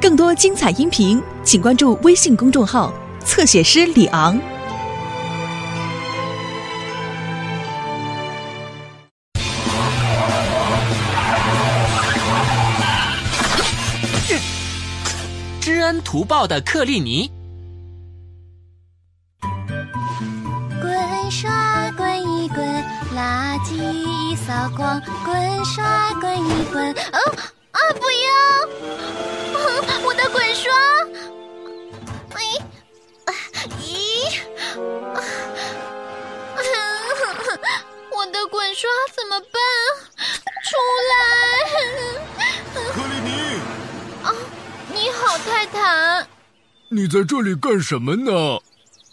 更多精彩音频，请关注微信公众号“侧写师李昂”。知恩图报的克利尼，滚刷滚一滚，垃圾一扫光。滚刷滚一滚，哦啊不要！我的滚刷，哎，咦，我的滚刷怎么办？出来！克里尼，你好，泰坦。你在这里干什么呢？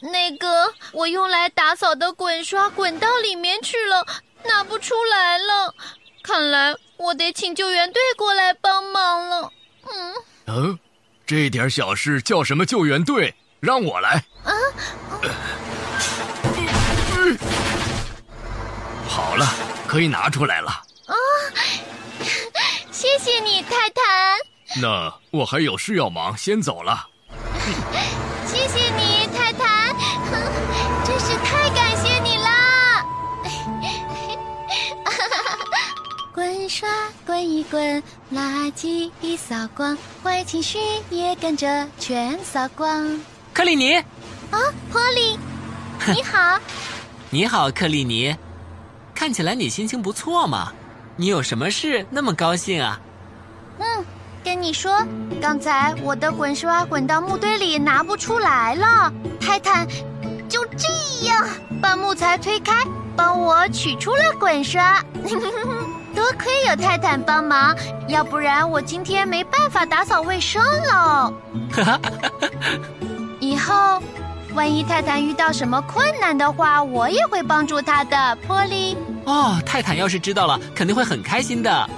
那个，我用来打扫的滚刷滚到里面去了，拿不出来了。看来我得请救援队过来帮忙了。嗯，嗯，这点小事叫什么救援队？让我来。啊，好了，可以拿出来了。啊 谢谢你，泰坦。那我还有事要忙，先走了。滚刷滚一滚，垃圾一扫光，坏情绪也跟着全扫光。克里尼，啊，波利，你好。你好，克里尼，看起来你心情不错嘛？你有什么事那么高兴啊？嗯，跟你说，刚才我的滚刷滚到木堆里拿不出来了，泰坦就这样把木材推开，帮我取出了滚刷。多亏有泰坦帮忙，要不然我今天没办法打扫卫生了。哈哈，以后，万一泰坦遇到什么困难的话，我也会帮助他的。波利，哦，泰坦要是知道了，肯定会很开心的。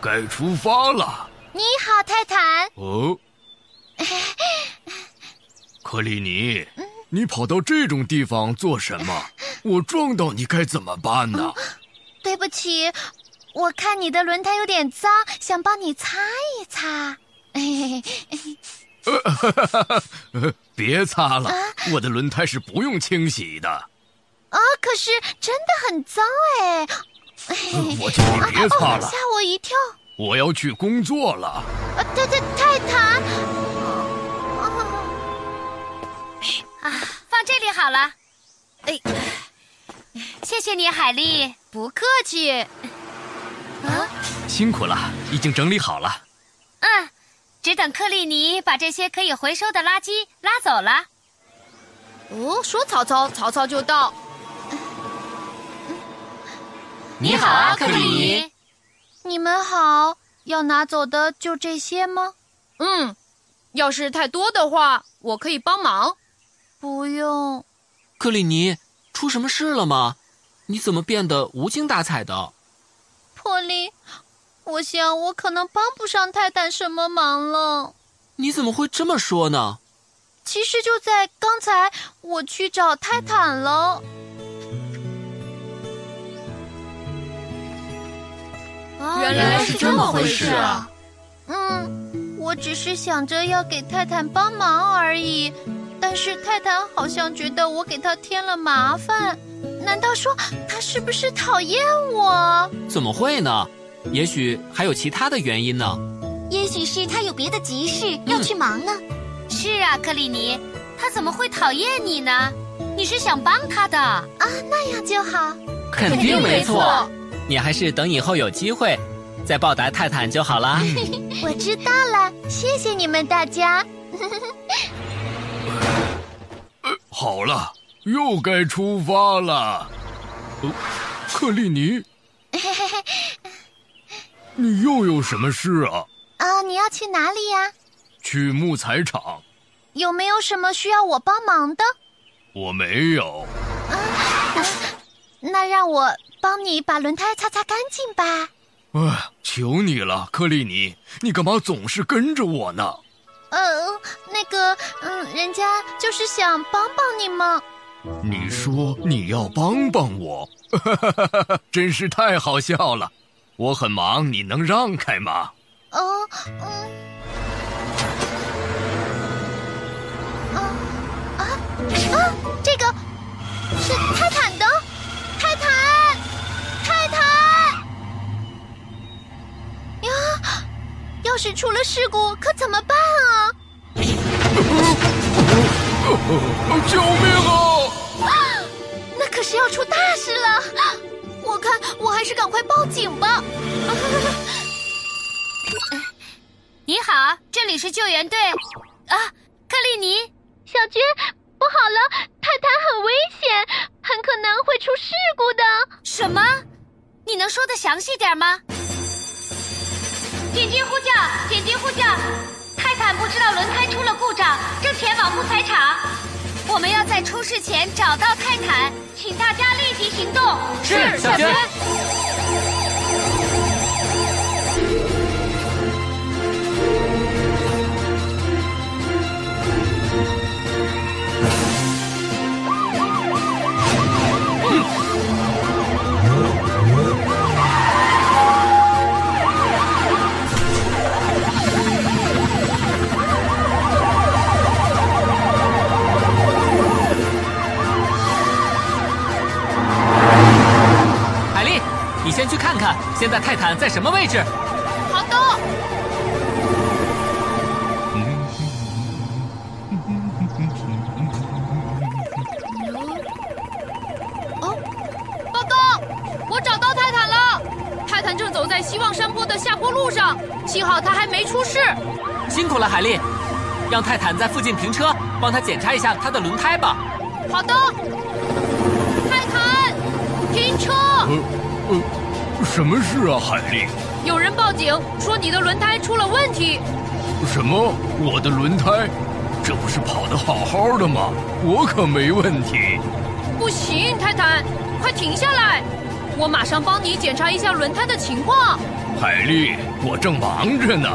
该出发了。你好，泰坦。哦，克里尼，你跑到这种地方做什么？我撞到你该怎么办呢？对不起，我看你的轮胎有点脏，想帮你擦一擦。别擦了啊，我的轮胎是不用清洗的。啊，可是真的很脏哎！我叫你别擦了哦吓我一跳！我要去工作了。啊，泰泰泰坦，放这里好了。哎，谢谢你，海丽。不客气。啊，辛苦了，已经整理好了。嗯，只等克利尼把这些可以回收的垃圾拉走了。哦，说曹操，曹操就到。你好啊，克利尼。你们好，要拿走的就这些吗？嗯，要是太多的话，我可以帮忙。不用。克里尼，出什么事了吗？你怎么变得无精打采的？破利，我想我可能帮不上泰坦什么忙了。你怎么会这么说呢？其实就在刚才，我去找泰坦了。原来是这么回事啊！嗯，我只是想着要给泰坦帮忙而已，但是泰坦好像觉得我给他添了麻烦。难道说他是不是讨厌我？怎么会呢？也许还有其他的原因呢。也许是他有别的急事要去忙呢。是啊，克里尼，他怎么会讨厌你呢？你是想帮他的。啊，那样就好。肯定没错。你还是等以后有机会，再报答泰坦就好啦。我知道了，谢谢你们大家。好了，又该出发了。哦，克利尼，你又有什么事啊？啊，你要去哪里呀？去木材厂。有没有什么需要我帮忙的？我没有。啊那让我帮你把轮胎擦擦干净吧。啊，求你了，克利尼，你干嘛总是跟着我呢？啊，呃，那个，嗯，人家就是想帮帮你嘛。你说你要帮帮我，真是太好笑了。我很忙，你能让开吗？哦，嗯，啊啊啊！这个是泰坦的，泰坦，泰坦！呀，要是出了事故，可怎么办啊？救命啊！啊那可是要出大事了！我看我还是赶快报警吧。你好，这里是救援队。啊，克利尼，小军，不好了，泰坦很危险，很可能会出事故的。什么？你能说的详细点吗？紧急呼叫！紧急呼叫！泰坦不知道轮胎出了故障，正前往木材厂。我们要在出事前找到泰坦，请大家立即行动。是，小娟。现在泰坦在什么位置。好的。哦，报告，我找到泰坦了。泰坦正走在希望山坡的下坡路上，幸好他还没出事。辛苦了，海丽，让泰坦在附近停车，帮他检查一下他的轮胎吧。好的。泰坦，停车！什么事啊，海丽？有人报警说你的轮胎出了问题。什么？我的轮胎？这不是跑得好好的吗？我可没问题。不行，泰坦，快停下来！我马上帮你检查一下轮胎的情况。海丽，我正忙着呢。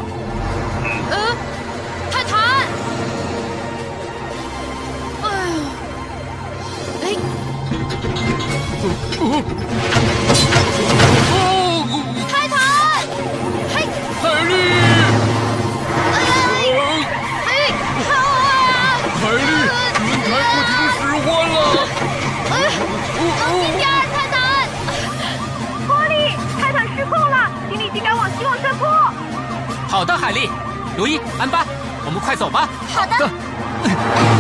好的，海丽，如意、安巴，我们快走吧。好的。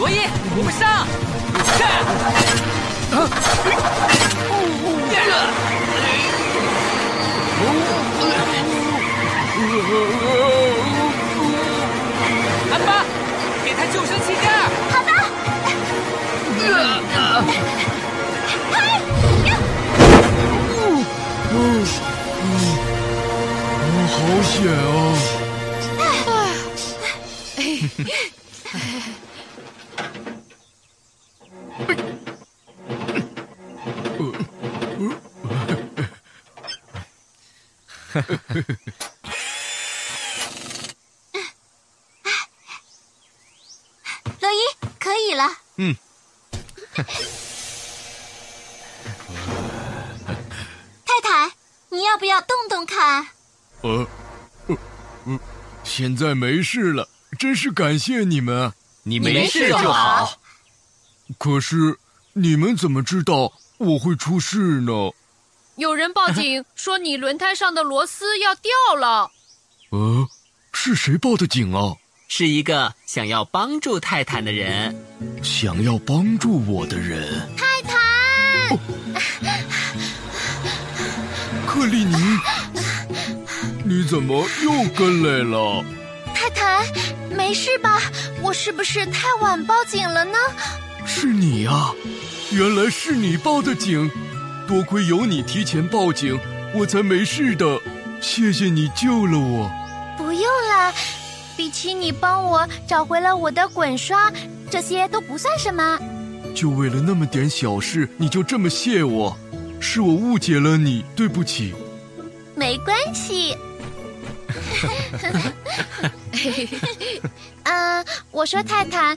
罗伊，我们上！安巴，给他救生气垫好险啊！罗伊，可以了。嗯。泰坦，你要不要动动看？呃，呃，呃，现在没事了，真是感谢你们。你没事就好。可是你们怎么知道我会出事呢？有人报警 说你轮胎上的螺丝要掉了。呃，是谁报的警啊？是一个想要帮助泰坦的人。想要帮助我的人。泰坦，克里尼，你怎么又跟来了？泰坦，没事吧？我是不是太晚报警了呢？是你呀，原来是你报的警，多亏有你提前报警，我才没事的。谢谢你救了我。不用了，比起你帮我找回了我的滚刷，这些都不算什么。就为了那么点小事，你就这么谢我？是我误解了你，对不起。没关系。嗯，我说泰坦，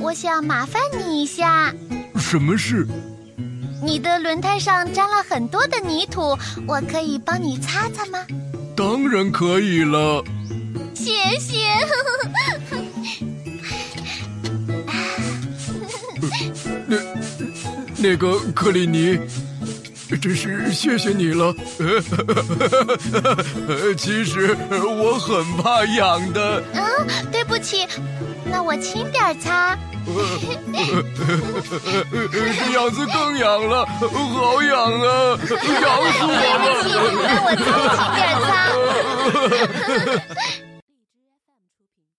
我想麻烦你一下。什么事？你的轮胎上沾了很多的泥土，我可以帮你擦擦吗？当然可以了。谢谢。那那个克里尼，真是谢谢你了。其实我很怕痒的。嗯，对不起，那我轻点擦。这样子更痒了，好痒啊，痒死我了！那我再轻点擦。